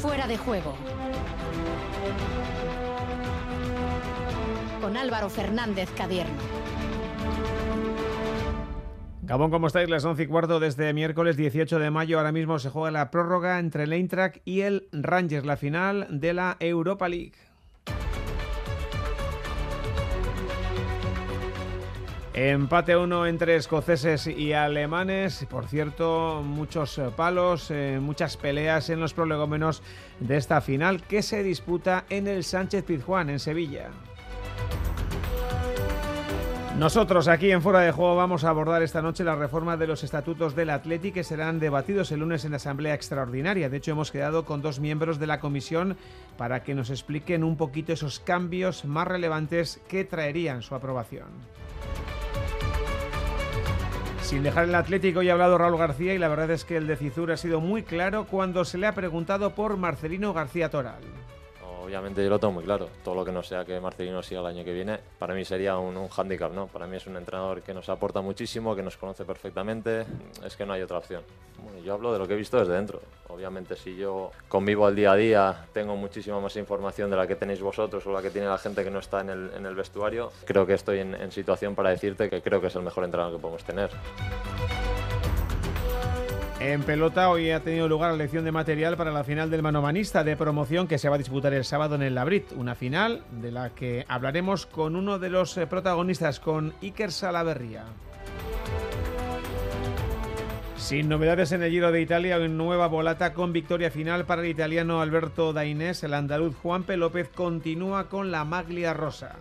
Fuera de juego. Con Álvaro Fernández Cadierno. Gabón, ¿cómo estáis? Las 11 y cuarto desde miércoles 18 de mayo. Ahora mismo se juega la prórroga entre el Eintracht y el Rangers, la final de la Europa League. Empate uno entre escoceses y alemanes. Por cierto, muchos eh, palos, eh, muchas peleas en los prolegómenos de esta final que se disputa en el Sánchez Pizjuán, en Sevilla. Nosotros aquí en Fuera de Juego vamos a abordar esta noche la reforma de los estatutos del Atleti que serán debatidos el lunes en la Asamblea Extraordinaria. De hecho, hemos quedado con dos miembros de la comisión para que nos expliquen un poquito esos cambios más relevantes que traerían su aprobación. Sin dejar el Atlético, ya ha hablado Raúl García y la verdad es que el de Cizur ha sido muy claro cuando se le ha preguntado por Marcelino García Toral obviamente yo lo tengo muy claro. Todo lo que no sea que Marcelino siga el año que viene, para mí sería un, un hándicap, ¿no? Para mí es un entrenador que nos aporta muchísimo, que nos conoce perfectamente. Es que no hay otra opción. yo hablo de lo que he visto desde dentro. Obviamente si yo convivo al día a día, tengo muchísima más información de la que tenéis vosotros o la que tiene la gente que no está en el, en el vestuario. Creo que estoy en situación para decirte que creo que es el mejor entrenador que podemos tener. En pelota hoy ha tenido lugar la elección de material para la final del manomanista de promoción que se va a disputar el sábado en el Labrit, una final de la que hablaremos con uno de los eh, protagonistas, con Iker Salaverría. Sin novedades en el Giro de Italia, en nueva volata con victoria final para el italiano Alberto Dainés, el andaluz Juanpe López continúa con la maglia rosa.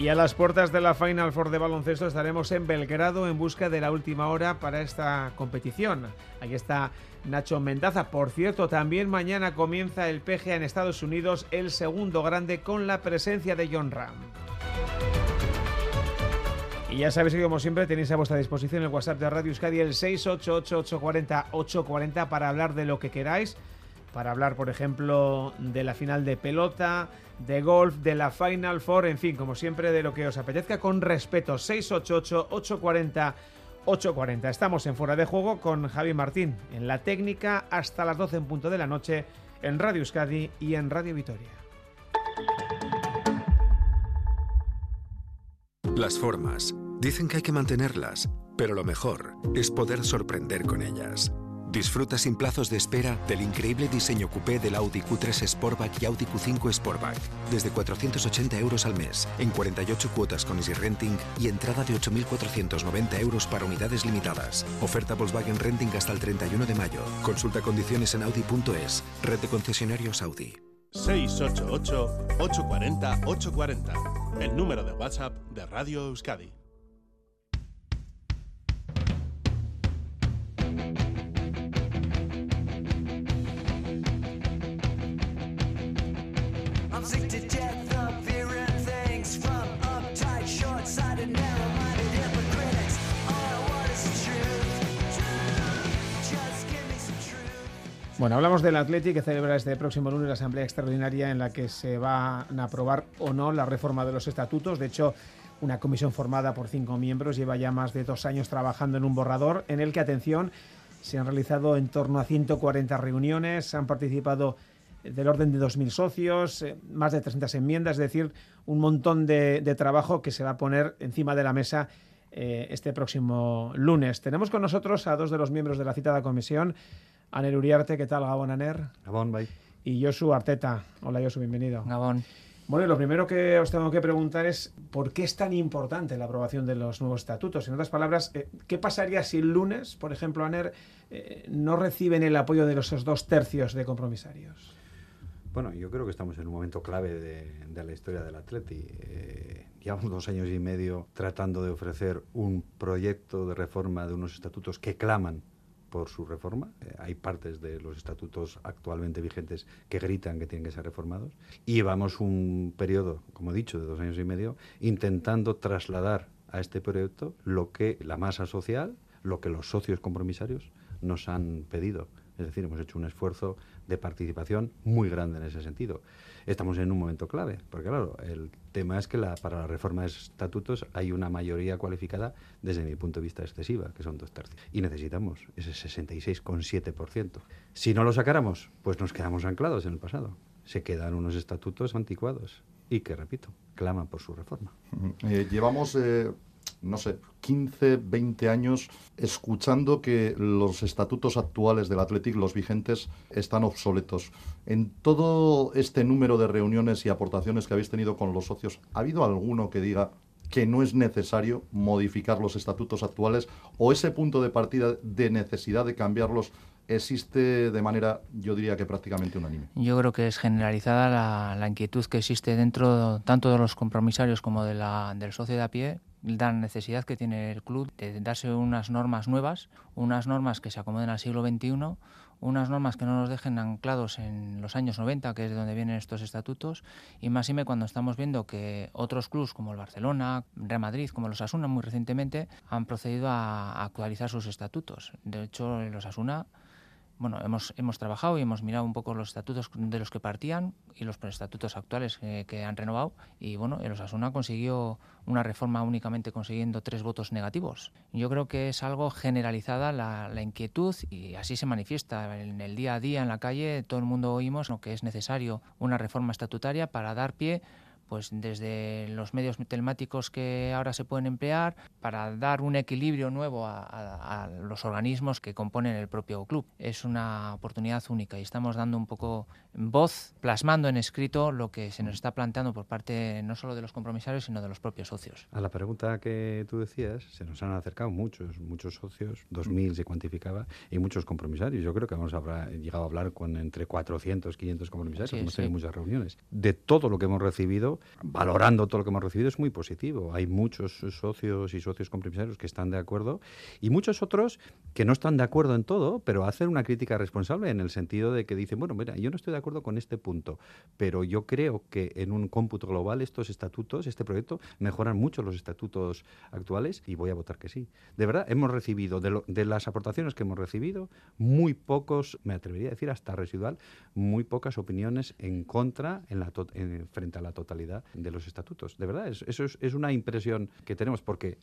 Y a las puertas de la Final Four de baloncesto estaremos en Belgrado en busca de la última hora para esta competición. Ahí está Nacho Mendaza. Por cierto, también mañana comienza el PGA en Estados Unidos, el segundo grande con la presencia de John Ram. Y ya sabéis que como siempre tenéis a vuestra disposición el WhatsApp de Radio Euskadi el 688-840-840 para hablar de lo que queráis para hablar, por ejemplo, de la final de pelota, de golf, de la Final Four, en fin, como siempre, de lo que os apetezca, con respeto. 688-840-840. Estamos en Fuera de Juego con Javi Martín, en la técnica, hasta las 12 en punto de la noche, en Radio Euskadi y en Radio Vitoria. Las formas. Dicen que hay que mantenerlas, pero lo mejor es poder sorprender con ellas. Disfruta sin plazos de espera del increíble diseño coupé del Audi Q3 Sportback y Audi Q5 Sportback. Desde 480 euros al mes, en 48 cuotas con Easy Renting y entrada de 8.490 euros para unidades limitadas. Oferta Volkswagen Renting hasta el 31 de mayo. Consulta condiciones en Audi.es. Red de concesionarios Audi. 688-840-840. El número de WhatsApp de Radio Euskadi. Bueno, hablamos del Atleti que celebra este próximo lunes la asamblea extraordinaria en la que se van a aprobar o no la reforma de los estatutos. De hecho, una comisión formada por cinco miembros lleva ya más de dos años trabajando en un borrador en el que, atención, se han realizado en torno a 140 reuniones, han participado del orden de 2.000 socios, eh, más de 300 enmiendas, es decir, un montón de, trabajo que se va a poner encima de la mesa eh, este próximo lunes. Tenemos con nosotros a dos de los miembros de la citada comisión. Aner Uriarte, ¿qué tal? Gabón Aner. Gabón, bye. Y Josu Arteta. Hola Josu, bienvenido. Gabón. Bueno, lo primero que os tengo que preguntar es por qué es tan importante la aprobación de los nuevos estatutos. En otras palabras, eh, ¿qué pasaría si el lunes, por ejemplo, ANER, eh, no reciben el apoyo de los dos tercios de compromisarios? Bueno, yo creo que estamos en un momento clave de, la historia del Atleti. Eh, llevamos dos años y medio tratando de ofrecer un proyecto de reforma de unos estatutos que claman por su reforma. Eh, hay partes de los estatutos actualmente vigentes que gritan que tienen que ser reformados. Y llevamos un periodo, como he dicho, de dos años y medio, intentando trasladar a este proyecto lo que la masa social, lo que los socios compromisarios nos han pedido. Es decir, hemos hecho un esfuerzo de participación muy grande en ese sentido. Estamos en un momento clave, porque claro, el tema es que la, para la reforma de estatutos hay una mayoría cualificada, desde mi punto de vista, excesiva, que son dos tercios. Y necesitamos ese 66,7%. Si no lo sacáramos, pues nos quedamos anclados en el pasado. Se quedan unos estatutos anticuados y que, repito, claman por su reforma. Eh, llevamos eh, no sé, 15, 20 años escuchando que los estatutos actuales del Athletic, los vigentes, están obsoletos. En todo este número de reuniones y aportaciones que habéis tenido con los socios, ¿ha habido alguno que diga que no es necesario modificar los estatutos actuales o ese punto de partida de necesidad de cambiarlos existe de manera, yo diría que prácticamente unánime. Yo creo que es generalizada la, la inquietud que existe dentro tanto de los compromisarios como de la, del socio de a pie la necesidad que tiene el club de darse unas normas nuevas, unas normas que se acomoden al siglo XXI, unas normas que no nos dejen anclados en los años 90, que es de donde vienen estos estatutos, y más y me cuando estamos viendo que otros clubes como el Barcelona, Real Madrid, como los Asuna muy recientemente, han procedido a actualizar sus estatutos. De hecho, los Asuna bueno, hemos, hemos trabajado y hemos mirado un poco los estatutos de los que partían y los estatutos actuales que han renovado. Y bueno, el Osasuna consiguió una reforma únicamente consiguiendo tres votos negativos. Yo creo que es algo generalizada la, la, inquietud y así se manifiesta. En el día a día, en la calle, todo el mundo oímos que es necesario una reforma estatutaria para dar pie pues desde los medios telemáticos que ahora se pueden emplear para dar un equilibrio nuevo a, los organismos que componen el propio club. Es una oportunidad única y estamos dando un poco voz, plasmando en escrito lo que se nos está planteando por parte no solo de los compromisarios, sino de los propios socios. A la pregunta que tú decías, se nos han acercado muchos, muchos socios, 2.000 se cuantificaba, y muchos compromisarios. Yo creo que hemos llegado a hablar con entre 400, 500 compromisarios, hemos tenido muchas reuniones. De todo lo que hemos recibido, valorando todo lo que hemos recibido, es muy positivo. Hay muchos socios y socios compromisarios que están de acuerdo y muchos otros que no están de acuerdo en todo, pero hacen una crítica responsable en el sentido de que dicen, bueno, mira, yo no estoy de acuerdo con este punto, pero yo creo que en un cómputo global estos estatutos, este proyecto, mejoran mucho los estatutos actuales y voy a votar que sí. De verdad, hemos recibido, de, las aportaciones que hemos recibido, muy pocos, me atrevería a decir hasta residual, muy pocas opiniones en contra en la en, frente a la totalidad de los estatutos. De verdad, eso es, una impresión que tenemos porque,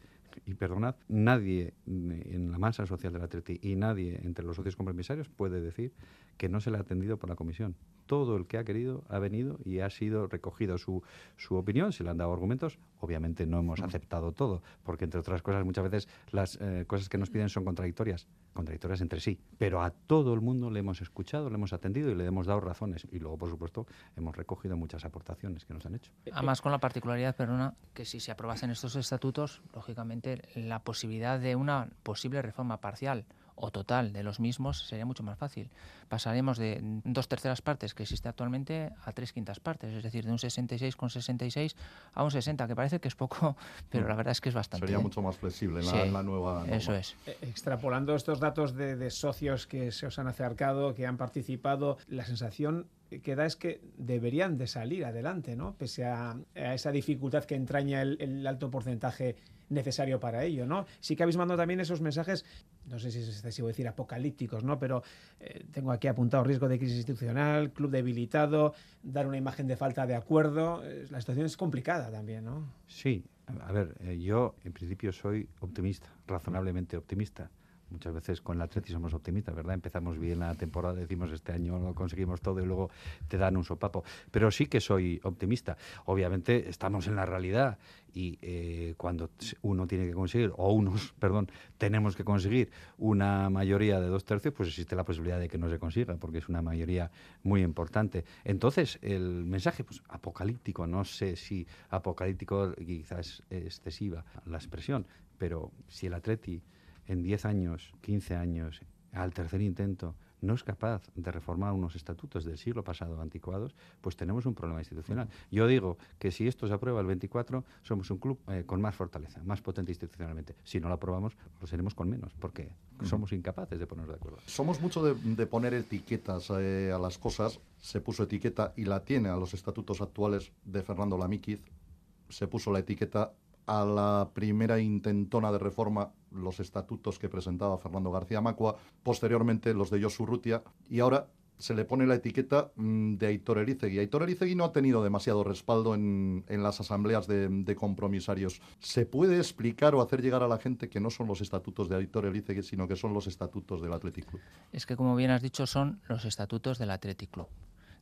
y perdonad, nadie en la masa social del Atleti y nadie entre los socios compromisarios puede decir que no se le ha atendido por la comisión. Todo el que ha querido ha venido y ha sido recogido su, su opinión, se le han dado argumentos. Obviamente no hemos aceptado todo, porque entre otras cosas muchas veces las eh, cosas que nos piden son contradictorias, contradictorias entre sí. Pero a todo el mundo le hemos escuchado, le hemos atendido y le hemos dado razones. Y luego, por supuesto, hemos recogido muchas aportaciones que nos han hecho. Además, con la particularidad, perdona, que si se aprobasen estos estatutos, lógicamente la posibilidad de una posible reforma parcial o total de los mismos sería mucho más fácil. Pasaremos de dos terceras partes que existe actualmente a tres quintas partes, es decir, de un 66,66 a un 60, que parece que es poco, pero la verdad es que es bastante. Sería mucho más flexible la, la nueva. Eso es. Eh, extrapolando estos datos de, de socios que se os han acercado, que han participado, la sensación que da es que deberían de salir adelante, ¿no? Pese a, esa dificultad que entraña el, alto porcentaje necesario para ello, ¿no? Sí que habéis mandado también esos mensajes, no sé si es excesivo decir apocalípticos, ¿no? Pero eh, tengo aquí apuntado riesgo de crisis institucional, club debilitado, dar una imagen de falta de acuerdo. la situación es complicada también, ¿no? Sí, a ver, eh, yo en principio soy optimista, razonablemente optimista muchas veces con el Atleti somos optimistas, ¿verdad? Empezamos bien la temporada, decimos este año lo conseguimos todo y luego te dan un sopapo. Pero sí que soy optimista. Obviamente estamos en la realidad y eh, cuando uno tiene que conseguir, o unos, perdón, tenemos que conseguir una mayoría de dos tercios, pues existe la posibilidad de que no se consiga, porque es una mayoría muy importante. Entonces, el mensaje, pues apocalíptico, no sé si apocalíptico quizás es excesiva la expresión, pero si el Atleti en 10 años, 15 años, al tercer intento, no es capaz de reformar unos estatutos del siglo pasado anticuados, pues tenemos un problema institucional. Yo digo que si esto se aprueba el 24, somos un club eh, con más fortaleza, más potente institucionalmente. Si no lo aprobamos, lo seremos con menos, porque somos incapaces de ponernos de acuerdo. Somos mucho de, poner etiquetas eh, a las cosas. Se puso etiqueta y la tiene a los estatutos actuales de Fernando Lamíquiz. Se puso la etiqueta a la primera intentona de reforma los estatutos que presentaba Fernando García Macua, posteriormente los de Josu Rutia, y ahora se le pone la etiqueta mm, de Aitor Elizegui. Aitor Elizegui no ha tenido demasiado respaldo en, las asambleas de, compromisarios. ¿Se puede explicar o hacer llegar a la gente que no son los estatutos de Aitor Elizegui, sino que son los estatutos del Athletic Club? Es que, como bien has dicho, son los estatutos del Athletic Club.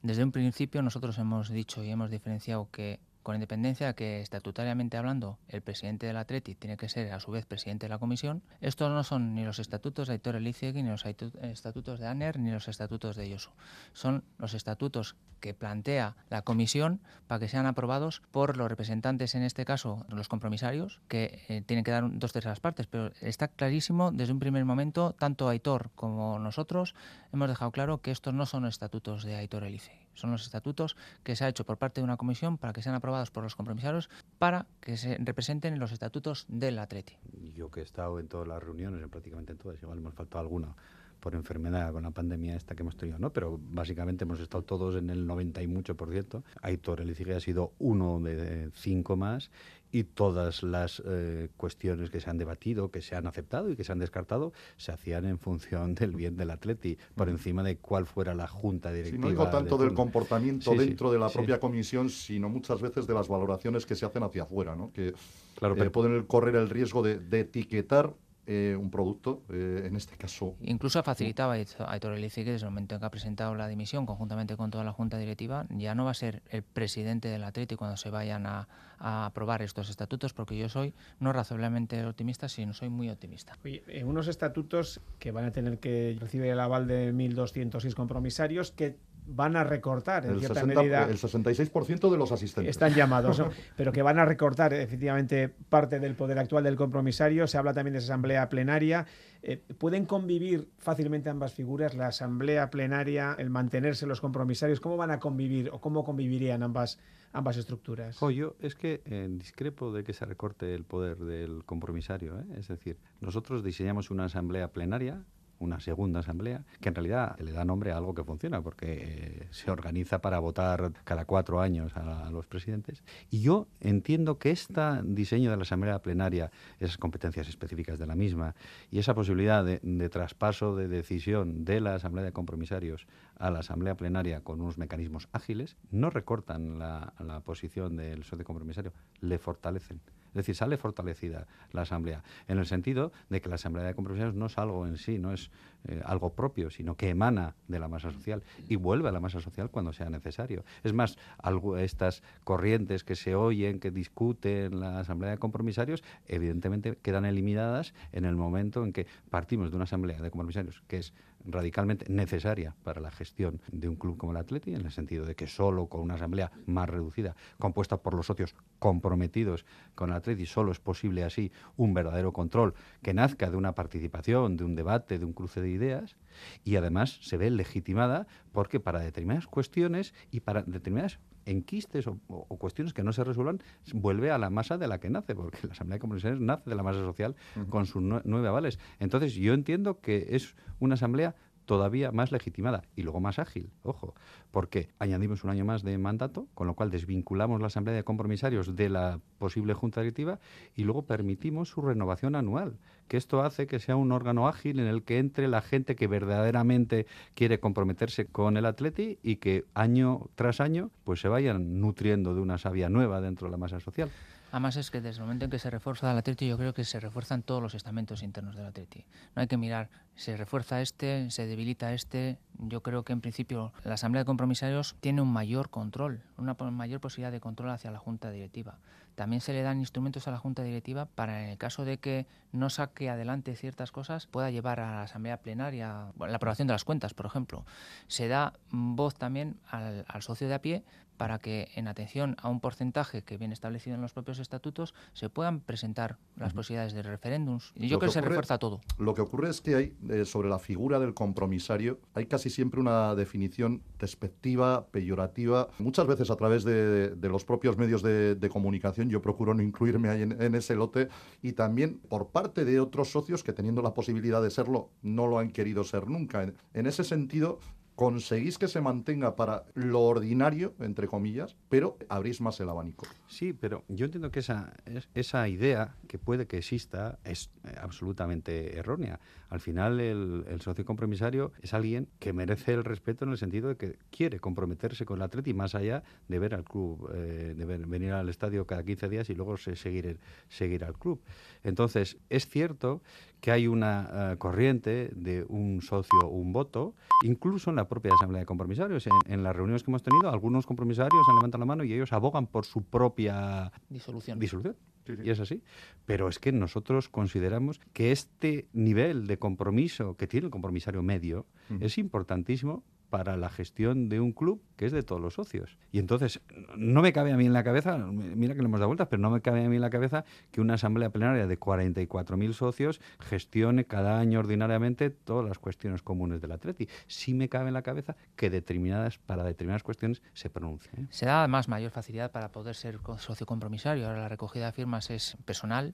Desde un principio nosotros hemos dicho y hemos diferenciado que con independencia de que estatutariamente hablando el presidente del Atleti tiene que ser a su vez presidente de la comisión, estos no son ni los estatutos de Aitor Elizegui, ni los estatutos de ANER, ni los estatutos de Yosu. Son los estatutos que plantea la comisión para que sean aprobados por los representantes, en este caso los compromisarios, que eh, tienen que dar dos terceras partes, pero está clarísimo desde un primer momento, tanto Aitor como nosotros hemos dejado claro que estos no son estatutos de Aitor Elizegui. Son los estatutos que se ha hecho por parte de una comisión para que sean aprobados por los compromisarios para que se representen en los estatutos del Atleti. Yo que he estado en todas las reuniones, en prácticamente en todas, igual hemos faltado alguna por enfermedad con la pandemia esta que hemos tenido, ¿no? Pero básicamente hemos estado todos en el 90 y mucho por ciento. Aitor Elizigui ha sido uno de cinco más y todas las eh, cuestiones que se han debatido, que se han aceptado y que se han descartado, se hacían en función del bien del atleti, por encima de cuál fuera la junta directiva. Si no digo tanto del comportamiento dentro de la propia comisión, sino muchas veces de las valoraciones que se hacen hacia afuera, ¿no? que claro, eh, pueden correr el riesgo de, de etiquetar eh, un producto, eh, en este caso. Incluso ha facilitado a Aitor Elizegui desde el momento en que ha presentado la dimisión conjuntamente con toda la Junta Directiva, ya no va a ser el presidente del Atlético cuando se vayan a, aprobar estos estatutos, porque yo soy no razonablemente optimista, sino soy muy optimista. Oye, unos estatutos que van a tener que recibir el aval de 1.206 compromisarios, que van a recortar en el cierta medida. El 66% de los asistentes. Están llamados, pero que van a recortar efectivamente parte del poder actual del compromisario. Se habla también de esa asamblea plenaria. Eh, ¿Pueden convivir fácilmente ambas figuras, la asamblea plenaria, el mantenerse los compromisarios? ¿Cómo van a convivir o cómo convivirían ambas, ambas estructuras? yo es que eh, discrepo de que se recorte el poder del compromisario. ¿eh? Es decir, nosotros diseñamos una asamblea plenaria una segunda asamblea, que en realidad le da nombre a algo que funciona, porque eh, se organiza para votar cada cuatro años a, los presidentes. Y yo entiendo que este diseño de la asamblea plenaria, esas competencias específicas de la misma y esa posibilidad de, traspaso de decisión de la asamblea de compromisarios a la asamblea plenaria con unos mecanismos ágiles, no recortan la, la posición del socio compromisario, le fortalecen. Es decir, sale fortalecida la Asamblea, en el sentido de que la Asamblea de Compromisarios no es algo en sí, no es eh, algo propio, sino que emana de la masa social y vuelve a la masa social cuando sea necesario. Es más, algo, estas corrientes que se oyen, que discuten la Asamblea de Compromisarios, evidentemente quedan eliminadas en el momento en que partimos de una Asamblea de Compromisarios que es radicalmente necesaria para la gestión de un club como el Atleti, en el sentido de que solo con una asamblea más reducida, compuesta por los socios comprometidos con el Atleti, solo es posible así un verdadero control que nazca de una participación, de un debate, de un cruce de ideas, y además se ve legitimada porque para determinadas cuestiones y para determinadas enquistes o, cuestiones que no se resuelvan, vuelve a la masa de la que nace, porque la Asamblea de Comisiones nace de la masa social con sus nueve avales. Entonces, yo entiendo que es una Asamblea todavía más legitimada y luego más ágil, ojo, porque añadimos un año más de mandato, con lo cual desvinculamos la Asamblea de Compromisarios de la posible Junta Directiva y luego permitimos su renovación anual, que esto hace que sea un órgano ágil en el que entre la gente que verdaderamente quiere comprometerse con el atleti y que año tras año pues se vayan nutriendo de una savia nueva dentro de la masa social. Además es que desde el momento en que se refuerza el Atleti, yo creo que se refuerzan todos los estamentos internos del Atleti. No hay que mirar, se refuerza este, se debilita este. Yo creo que en principio la Asamblea de Compromisarios tiene un mayor control, una mayor posibilidad de control hacia la Junta Directiva. También se le dan instrumentos a la Junta Directiva para, en el caso de que no saque adelante ciertas cosas, pueda llevar a la Asamblea Plenaria la aprobación de las cuentas, por ejemplo. Se da voz también al, al socio de a pie para que, en atención a un porcentaje que viene establecido en los propios estatutos, se puedan presentar las posibilidades de referéndums. Y yo creo que, se refuerza todo. Lo que ocurre es que hay, eh, sobre la figura del compromisario, hay casi siempre una definición despectiva, peyorativa. Muchas veces a través de, los propios medios de, comunicación, yo procuro no incluirme ahí en, ese lote, y también por parte de otros socios que teniendo la posibilidad de serlo, no lo han querido ser nunca. en ese sentido, conseguís que se mantenga para lo ordinario, entre comillas, pero abrís más el abanico. Sí, pero yo entiendo que esa, esa idea, que puede que exista, es eh, absolutamente errónea. Al final, el, socio compromisario es alguien que merece el respeto en el sentido de que quiere comprometerse con el atleta y más allá de ver al club, eh, de venir al estadio cada 15 días y luego seguir, seguir al club. Entonces, es cierto que hay una eh, corriente de un socio, un voto, incluso en la propia Asamblea de Compromisarios. En, las reuniones que hemos tenido, algunos compromisarios han levantado la mano y ellos abogan por su propia disolución. disolución. Y es así. Pero es que nosotros consideramos que este nivel de compromiso que tiene el compromisario medio es importantísimo para la gestión de un club que es de todos los socios. Y entonces, no me cabe a mí en la cabeza, mira que le hemos dado vueltas, pero no me cabe a mí en la cabeza que una asamblea plenaria de 44.000 socios gestione cada año ordinariamente todas las cuestiones comunes del Atleti. Sí me cabe en la cabeza que determinadas, para determinadas cuestiones se pronuncie. ¿eh? Se da además mayor facilidad para poder ser socio compromisario. Ahora la recogida de firmas es personal,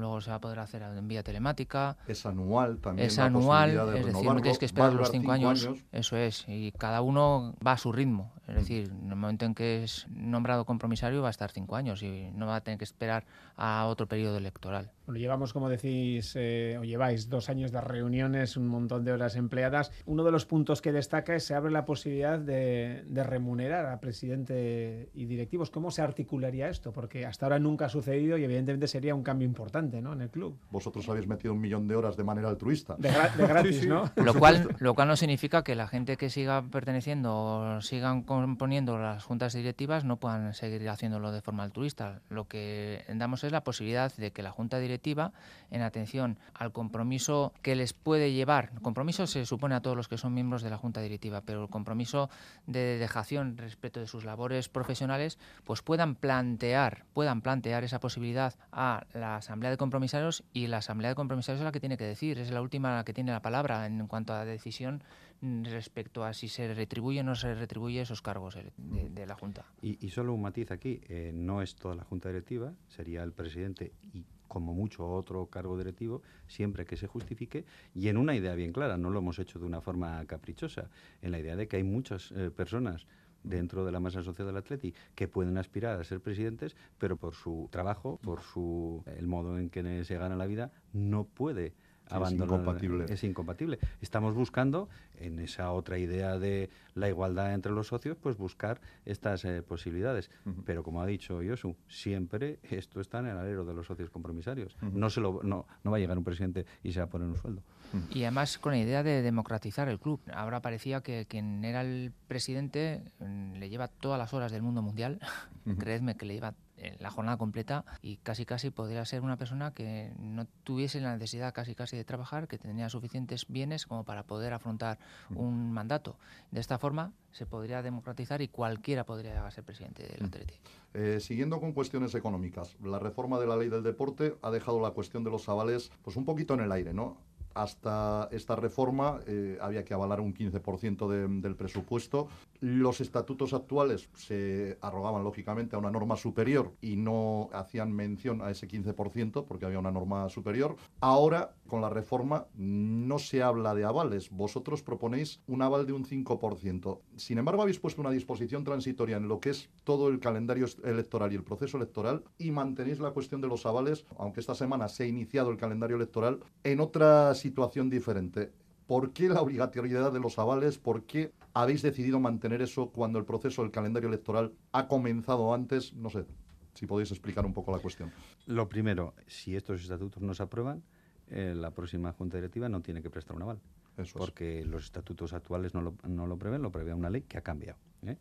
luego se va a poder hacer en vía telemática. Es anual también. Es anual, es decir, no tienes que esperar los cinco, años, Eso es, y cada uno va a su ritmo. Es decir, en el momento en que es nombrado compromisario va a estar cinco años y no va a tener que esperar a otro periodo electoral. Bueno, llevamos, como decís, eh, o lleváis dos años de reuniones, un montón de horas empleadas. Uno de los puntos que destaca es que se abre la posibilidad de, remunerar a presidente y directivos. ¿Cómo se articularía esto? Porque hasta ahora nunca ha sucedido y evidentemente sería un cambio importante ¿no? en el club. Vosotros habéis metido un millón de horas de manera altruista. De, gratis, ¿no? Lo cual, lo cual no significa que la gente que siga perteneciendo o sigan componiendo las juntas directivas no puedan seguir haciéndolo de forma altruista. Lo que damos es la posibilidad de que la junta directiva, en atención al compromiso que les puede llevar, compromiso se supone a todos los que son miembros de la junta directiva, pero el compromiso de dejación respecto de sus labores profesionales, pues puedan plantear, puedan plantear esa posibilidad a la asamblea de compromisarios y la asamblea de compromisarios es la que tiene que decir, es la última que tiene la palabra en cuanto a decisión respecto a si se retribuye o no se retribuye esos cargos de, la Junta. Y, solo un matiz aquí, eh, no es toda la Junta Directiva, sería el presidente y como mucho otro cargo directivo, siempre que se justifique, y en una idea bien clara, no lo hemos hecho de una forma caprichosa, en la idea de que hay muchas eh, personas dentro de la masa social del Atleti que pueden aspirar a ser presidentes, pero por su trabajo, por su el modo en que se gana la vida, no puede es incompatible. Es incompatible. Estamos buscando, en esa otra idea de la igualdad entre los socios, pues buscar estas eh, posibilidades. Pero como ha dicho Yosu, siempre esto está en el alero de los socios compromisarios. no, se lo, no, no va a llegar un presidente y se va a poner un sueldo. Y además con la idea de democratizar el club. Ahora parecía que quien era el presidente mm, le lleva todas las horas del mundo mundial. Creedme que le lleva la jornada completa y casi casi podría ser una persona que no tuviese la necesidad casi casi de trabajar, que tenía suficientes bienes como para poder afrontar un mandato. De esta forma se podría democratizar y cualquiera podría ser presidente del Atleti. Eh, siguiendo con cuestiones económicas, la reforma de la ley del deporte ha dejado la cuestión de los avales pues un poquito en el aire, ¿no? hasta esta reforma eh, había que avalar un 15% del presupuesto. Los estatutos actuales se arrogaban lógicamente a una norma superior y no hacían mención a ese 15% porque había una norma superior. Ahora, con la reforma, no se habla de avales. Vosotros proponéis un aval de un 5%. Sin embargo, habéis puesto una disposición transitoria en lo que es todo el calendario electoral y el proceso electoral y mantenéis la cuestión de los avales, aunque esta semana se ha iniciado el calendario electoral, en otras situación diferente. ¿Por qué la obligatoriedad de los avales? ¿Por qué habéis decidido mantener eso cuando el proceso del calendario electoral ha comenzado antes? No sé, si podéis explicar un poco la cuestión. Lo primero, si estos estatutos no se aprueban, eh, la próxima Junta Directiva no tiene que prestar un aval. porque los estatutos actuales no lo, no lo prevén, lo prevé una ley que ha cambiado. ¿eh?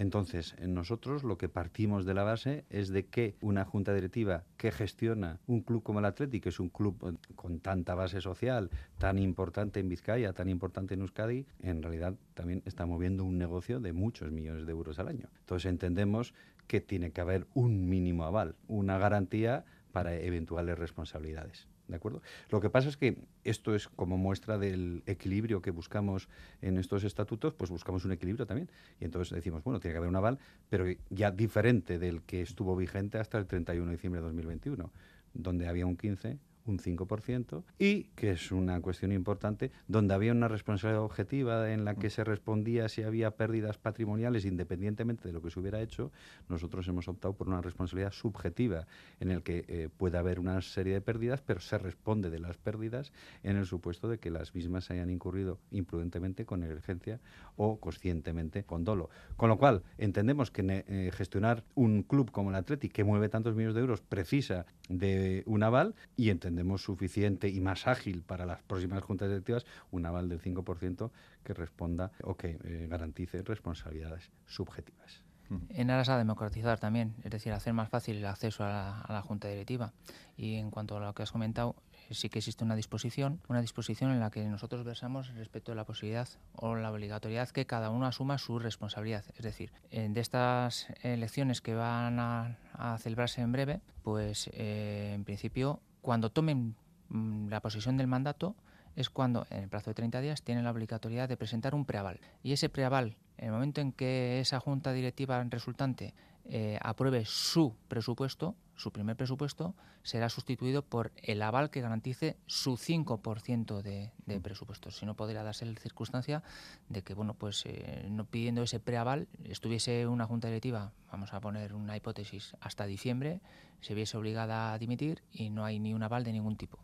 Entonces, nosotros lo que partimos de la base es de que una junta directiva que gestiona un club como el Athletic, que es un club eh, con tanta base social, tan importante en Vizcaya, tan importante en Euskadi, en realidad también está moviendo un negocio de muchos millones de euros al año. Entonces entendemos que tiene que haber un mínimo aval, una garantía para eventuales responsabilidades. ¿De acuerdo? Lo que pasa es que esto es como muestra del equilibrio que buscamos en estos estatutos, pues buscamos un equilibrio también. Y entonces decimos, bueno, tiene que haber un aval, pero ya diferente del que estuvo vigente hasta el 31 de diciembre de 2021, donde había un 15, un 5%, y, que es una cuestión importante, donde había una responsabilidad objetiva en la que se respondía si había pérdidas patrimoniales independientemente de lo que se hubiera hecho, nosotros hemos optado por una responsabilidad subjetiva en el que eh, puede haber una serie de pérdidas, pero se responde de las pérdidas en el supuesto de que las mismas hayan incurrido imprudentemente con negligencia o conscientemente con dolo. Con lo cual, entendemos que eh, gestionar un club como el Atleti, que mueve tantos millones de euros, precisa de un aval y entendemos suficiente y más ágil para las próximas juntas directivas un aval del 5% que responda o que eh, garantice responsabilidades subjetivas. En aras a democratizar también, es decir, hacer más fácil el acceso a la, Junta Directiva. Y en cuanto a lo que has comentado, sí que existe una disposición, una disposición en la que nosotros versamos respecto a la posibilidad o la obligatoriedad que cada uno asuma su responsabilidad. Es decir, de estas elecciones que van a, celebrarse en breve, pues eh, en principio, cuando tomen mm, la posesión del mandato, es cuando, en el plazo de 30 días, tienen la obligatoriedad de presentar un preaval. Y ese preaval, en el momento en que esa junta directiva resultante eh, apruebe su presupuesto, su primer presupuesto, será sustituido por el aval que garantice su 5% de, de mm. presupuesto. Si no, podría darse la circunstancia de que, bueno, pues eh, no pidiendo ese preaval, estuviese una junta directiva, vamos a poner una hipótesis, hasta diciembre, se viese obligada a dimitir y no hay ni un aval de ningún tipo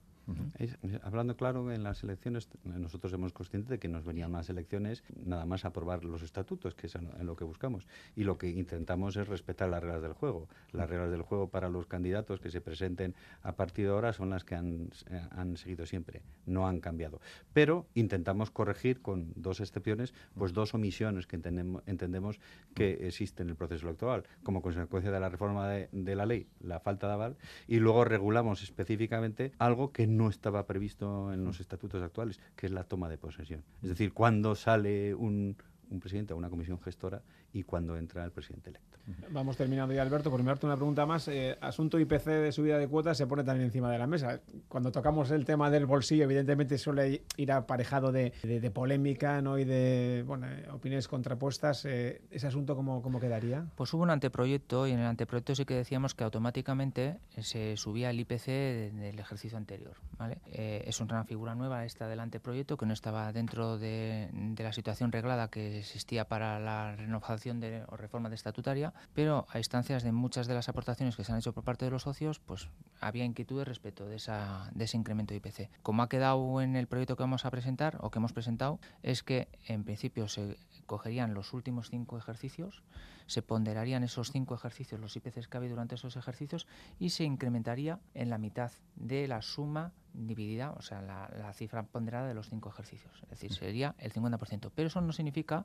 hablando claro, en las elecciones nosotros somos conscientes de que nos venían las elecciones nada más aprobar los estatutos, que es en lo que buscamos. Y lo que intentamos es respetar las reglas del juego. Las reglas del juego para los candidatos que se presenten a partir de ahora son las que han, han seguido siempre, no han cambiado. Pero intentamos corregir con dos excepciones, pues dos omisiones que entendemos, entendemos que existen en el proceso electoral, como consecuencia de la reforma de, de la ley, la falta de aval, y luego regulamos específicamente algo que no estaba previsto en los estatutos actuales, que es la toma de posesión. Es decir, cuando sale un, un presidente o una comisión gestora y cuando entra el presidente electo. Vamos terminando ya, Alberto. Por darte una pregunta más. Eh, asunto IPC de subida de cuotas se pone también encima de la mesa. Cuando tocamos el tema del bolsillo, evidentemente suele ir aparejado de, de, polémica ¿no? y de bueno, eh, opiniones contrapuestas. Eh, ¿Ese asunto cómo, cómo quedaría? Pues hubo un anteproyecto y en el anteproyecto sí que decíamos que automáticamente se subía el IPC del ejercicio anterior. ¿vale? es una figura nueva esta del anteproyecto que no estaba dentro de, de la situación reglada que existía para la renovación de, o reforma de estatutaria pero a instancias de muchas de las aportaciones que se han hecho por parte de los socios, pues había inquietudes respecto de, esa, de ese incremento de IPC. Como ha quedado en el proyecto que vamos a presentar o que hemos presentado, es que en principio se cogerían los últimos cinco ejercicios, se ponderarían esos cinco ejercicios, los IPCs que había durante esos ejercicios, y se incrementaría en la mitad de la suma dividida, o sea, la, cifra ponderada de los cinco ejercicios. Es decir, sería el 50%. Pero eso no significa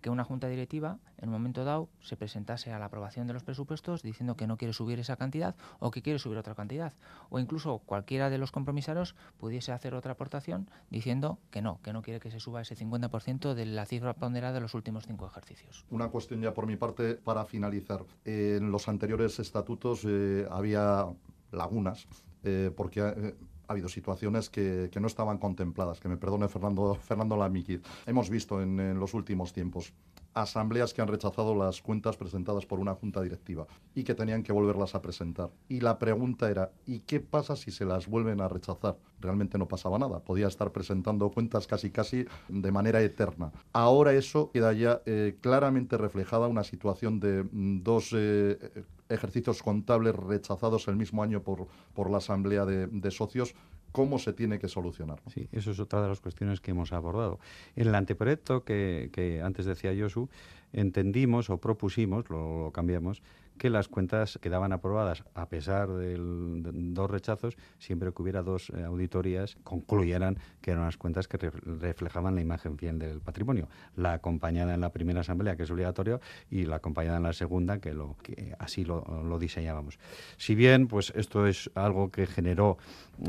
que una junta directiva, en un momento dado, se presentase a la aprobación de los presupuestos diciendo que no quiere subir esa cantidad o que quiere subir otra cantidad. O incluso cualquiera de los compromisarios pudiese hacer otra aportación diciendo que no, que no quiere que se suba ese 50% de la cifra ponderada de los últimos cinco ejercicios. Una cuestión ya por mi para finalizar. En los anteriores estatutos eh, había lagunas eh, porque eh, ha habido situaciones que, no estaban contempladas, que me perdone Fernando, Fernando Lamiquiz. Hemos visto en, los últimos tiempos asambleas que han rechazado las cuentas presentadas por una junta directiva y que tenían que volverlas a presentar. Y la pregunta era, ¿y qué pasa si se las vuelven a rechazar? Realmente no pasaba nada, podía estar presentando cuentas casi casi de manera eterna. Ahora eso queda ya eh, claramente reflejada una situación de mm, dos eh, ejercicios contables rechazados el mismo año por, por la Asamblea de, Socios, ¿cómo se tiene que solucionar? Sí, eso es otra de las cuestiones que hemos abordado. En el anteproyecto que, que antes decía Josu, entendimos o propusimos, lo cambiamos, que las cuentas quedaban aprobadas a pesar de, dos rechazos, siempre que hubiera dos eh, auditorías concluyeran que eran las cuentas que reflejaban la imagen fiel del patrimonio. La acompañada en la primera asamblea, que es obligatorio, y la acompañada en la segunda, que, lo, que así lo, diseñábamos. Si bien, pues esto es algo que generó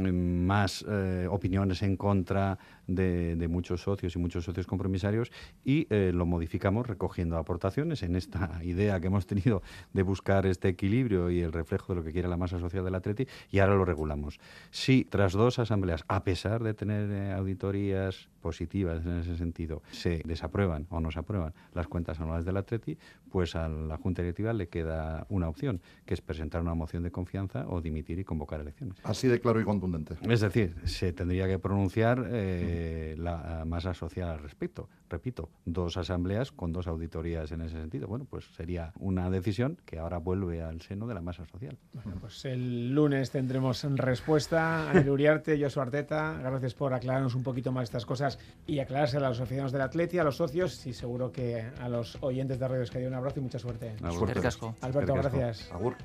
más eh, opiniones en contra de, muchos socios y muchos socios compromisarios y eh, lo modificamos recogiendo aportaciones en esta idea que hemos tenido de buscar este equilibrio y el reflejo de lo que quiere la masa social del Atleti y ahora lo regulamos. Si tras dos asambleas, a pesar de tener eh, auditorías positivas en ese sentido, se desaprueban o no se aprueban las cuentas anuales del Atleti, pues a la Junta Directiva le queda una opción, que es presentar una moción de confianza o dimitir y convocar elecciones. Así de claro y contundente. Es decir, se tendría que pronunciar eh, la masa social al respecto. Repito, dos asambleas con dos auditorías en ese sentido. Bueno, pues sería una decisión que ahora vuelve al seno de la masa social. Bueno, pues el lunes tendremos respuesta. a Uriarte, Josu Arteta, gracias por aclararnos un poquito más estas cosas y aclararse a los aficionados del Atleti, a los socios y seguro que a los oyentes de Radio Escadio un abrazo y mucha suerte. Suerte. casco. Alberto, gracias. Agur.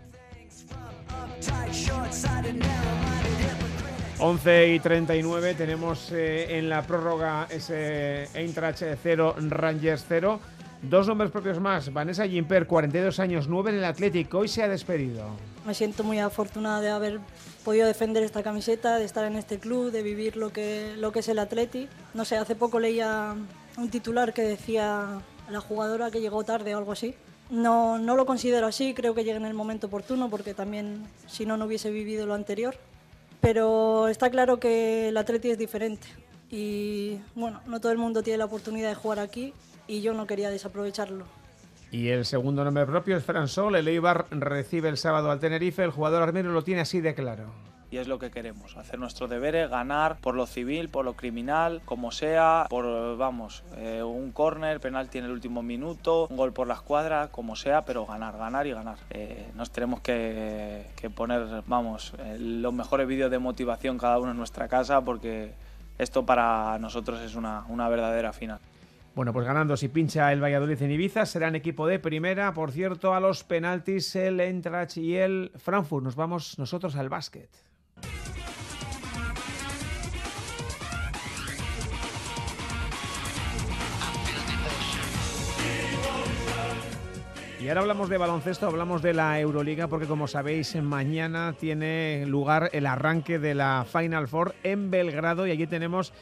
11 y 39 tenemos eh, en la prórroga ese Eintracht 0, Rangers 0. Dos nombres propios más. Vanessa Gimper, 42 años, 9 en el Atlético. Hoy se ha despedido. Me siento muy afortunada de haber podido defender esta camiseta, de estar en este club, de vivir lo que, lo que es el Atleti. No sé, hace poco leía un titular que decía la jugadora que llegó tarde o algo así. No, no lo considero así, creo que llegué en el momento oportuno porque también si no, no hubiese vivido lo anterior. Pero está claro que el Atleti es diferente y bueno, no todo el mundo tiene la oportunidad de jugar aquí y yo no quería desaprovecharlo. Y el segundo nombre propio es Fran Sol. El Eibar recibe el sábado al Tenerife. El jugador armero lo tiene así de claro. Y es lo que queremos, hacer nuestro deber, ganar por lo civil, por lo criminal, como sea, por, vamos, eh, un córner, penalti en el último minuto, un gol por la escuadra, como sea, pero ganar, ganar y ganar. Eh, nos tenemos que, poner, vamos, eh, los mejores vídeos de motivación cada uno en nuestra casa porque esto para nosotros es una, verdadera final. Bueno, pues ganando si pincha el Valladolid en Ibiza, serán equipo de primera. Por cierto, a los penaltis el Eintracht y el Frankfurt. Nos vamos nosotros al básquet. Y ahora hablamos de baloncesto, hablamos de la Euroliga, porque como sabéis, mañana tiene lugar el arranque de la Final Four en Belgrado y allí tenemos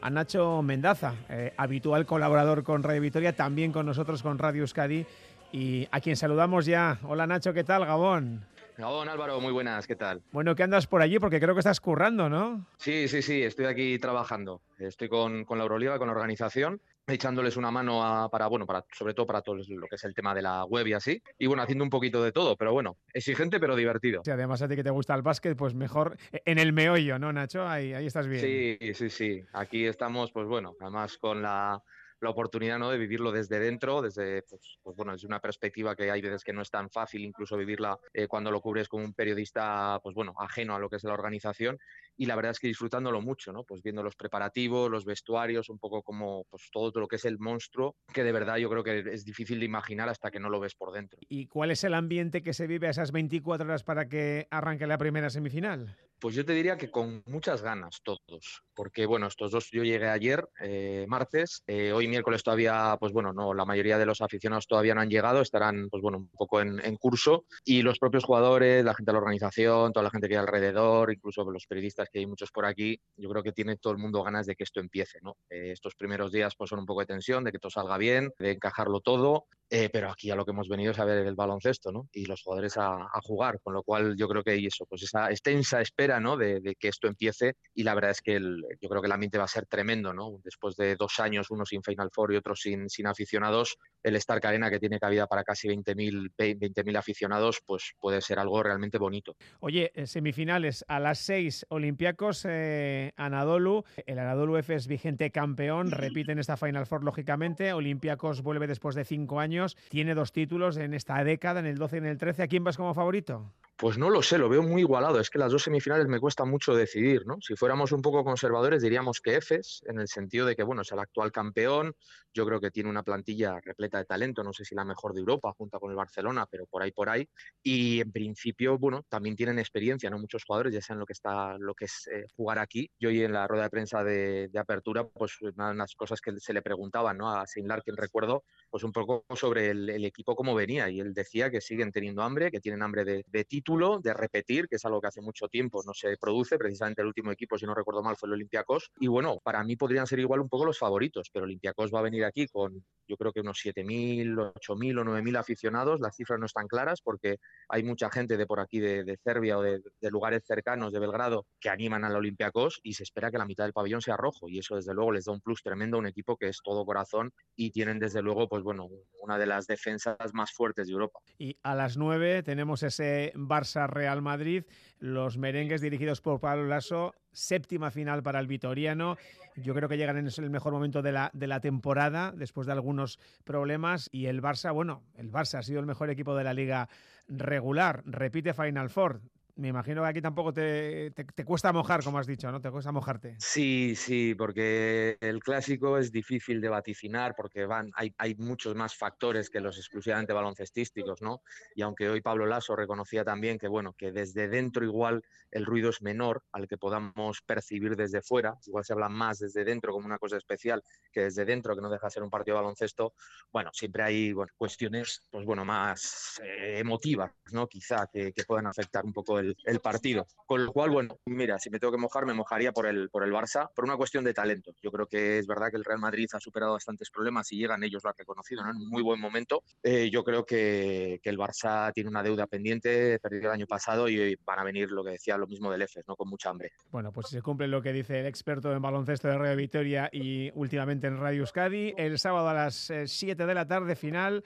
a Nacho Mendaza, eh, habitual colaborador con Radio Vitoria, también con nosotros con Radio Euskadi y a quien saludamos ya. Hola Nacho, ¿qué tal, Gabón? Gabón Álvaro, muy buenas, ¿qué tal? Bueno, ¿qué andas por allí? Porque creo que estás currando, ¿no? Sí, sí, sí, estoy aquí trabajando. Estoy con, con la Euroliga, con la organización echándoles una mano a, para, bueno, para, sobre todo para todo lo que es el tema de la web y así. Y bueno, haciendo un poquito de todo, pero bueno, exigente pero divertido. Sí, además a ti que te gusta el básquet, pues mejor en el meollo, ¿no, Nacho? Ahí, ahí estás bien. Sí, sí, sí. Aquí estamos, pues bueno, además con la la oportunidad ¿no? de vivirlo desde dentro, desde, pues, pues, bueno, desde una perspectiva que hay veces que no es tan fácil incluso vivirla eh, cuando lo cubres como un periodista, pues bueno, ajeno a lo que es la organización y la verdad es que disfrutándolo mucho, ¿no? Pues viendo los preparativos, los vestuarios, un poco como pues todo lo que es el monstruo, que de verdad yo creo que es difícil de imaginar hasta que no lo ves por dentro. ¿Y cuál es el ambiente que se vive a esas 24 horas para que arranque la primera semifinal? Pues yo te diría que con muchas ganas todos, porque bueno, estos dos yo llegué ayer, eh, martes, eh, hoy miércoles todavía, pues bueno, no, la mayoría de los aficionados todavía no han llegado, estarán pues bueno, un poco en, en curso y los propios jugadores, la gente de la organización, toda la gente que hay alrededor, incluso los periodistas que hay muchos por aquí, yo creo que tiene todo el mundo ganas de que esto empiece, ¿no? Eh, estos primeros días pues son un poco de tensión, de que todo salga bien, de encajarlo todo, eh, pero aquí a lo que hemos venido es a ver el baloncesto, ¿no? Y los jugadores a, a jugar, con lo cual yo creo que hay eso, pues esa extensa espera, ¿no? De, de que esto empiece y la verdad es que el, yo creo que el ambiente va a ser tremendo, ¿no? Después de dos años, uno sin Final Four y otro sin, sin aficionados, el Stark Arena que tiene cabida para casi 20.000 20 aficionados, pues puede ser algo realmente bonito. Oye, eh, semifinales a las 6, Olympiacos, eh, Anadolu, el Anadolu F es vigente campeón, repiten esta Final Four lógicamente, Olympiacos vuelve después de cinco años, tiene dos títulos en esta década, en el 12 y en el 13, ¿a quién vas como favorito? Pues no lo sé, lo veo muy igualado. Es que las dos semifinales me cuesta mucho decidir, ¿no? Si fuéramos un poco conservadores, diríamos que Efes, en el sentido de que, bueno, es el actual campeón. Yo creo que tiene una plantilla repleta de talento, no sé si la mejor de Europa, junto con el Barcelona, pero por ahí, por ahí. Y en principio, bueno, también tienen experiencia, ¿no? Muchos jugadores ya saben lo que está, lo que es eh, jugar aquí. Yo hoy en la rueda de prensa de, apertura, pues una de las cosas que se le preguntaban, ¿no? A Sein Larkin, recuerdo, pues un poco sobre el, equipo cómo venía. Y él decía que siguen teniendo hambre, que tienen hambre de, de título, de repetir, que es algo que hace mucho tiempo no se produce. Precisamente el último equipo, si no recuerdo mal, fue el Olympiacos. Y bueno, para mí podrían ser igual un poco los favoritos, pero Olympiacos va a venir aquí con, yo creo que unos 7.000, 8.000 o 9.000 aficionados. Las cifras no están claras porque hay mucha gente de por aquí, de, Serbia o de, lugares cercanos de Belgrado, que animan al Olympiacos y se espera que la mitad del pabellón sea rojo. Y eso, desde luego, les da un plus tremendo a un equipo que es todo corazón y tienen, desde luego, pues bueno, una de las defensas más fuertes de Europa. Y a las 9 tenemos ese Barça-Real Madrid, los merengues dirigidos por Pablo Lasso séptima final para el Vitoriano. Yo creo que llegan en el mejor momento de la, de la temporada, después de algunos problemas. Y el Barça, bueno, el Barça ha sido el mejor equipo de la liga regular. Repite Final Four. Me imagino que aquí tampoco te, te, cuesta mojar, como has dicho, ¿no? Te cuesta mojarte. Sí, sí, porque el clásico es difícil de vaticinar porque van, hay, hay muchos más factores que los exclusivamente baloncestísticos, ¿no? Y aunque hoy Pablo Lasso reconocía también que, bueno, que desde dentro igual el ruido es menor al que podamos percibir desde fuera, igual se habla más desde dentro como una cosa especial que desde dentro, que no deja de ser un partido de baloncesto, bueno, siempre hay bueno, cuestiones, pues bueno, más eh, emotivas, ¿no? Quizá que, que puedan afectar un poco el el, partido. Con lo cual, bueno, mira, si me tengo que mojar, me mojaría por el, por el Barça, por una cuestión de talento. Yo creo que es verdad que el Real Madrid ha superado bastantes problemas y llegan, ellos lo han reconocido, ¿no? en un muy buen momento. Eh, yo creo que, que, el Barça tiene una deuda pendiente, perdido el año pasado y van a venir, lo que decía, lo mismo del EFES, ¿no? con mucha hambre. Bueno, pues si se cumple lo que dice el experto en baloncesto de Radio Victoria y últimamente en Radio Euskadi, el sábado a las 7 eh, de la tarde final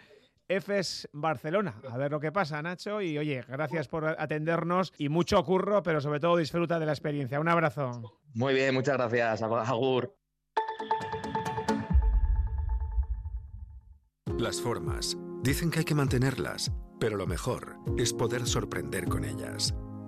EFES Barcelona. A ver lo que pasa, Nacho. Y oye, gracias por atendernos y mucho curro, pero sobre todo disfruta de la experiencia. Un abrazo. Muy bien, muchas gracias, Agur. Las formas. Dicen que hay que mantenerlas, pero lo mejor es poder sorprender con ellas.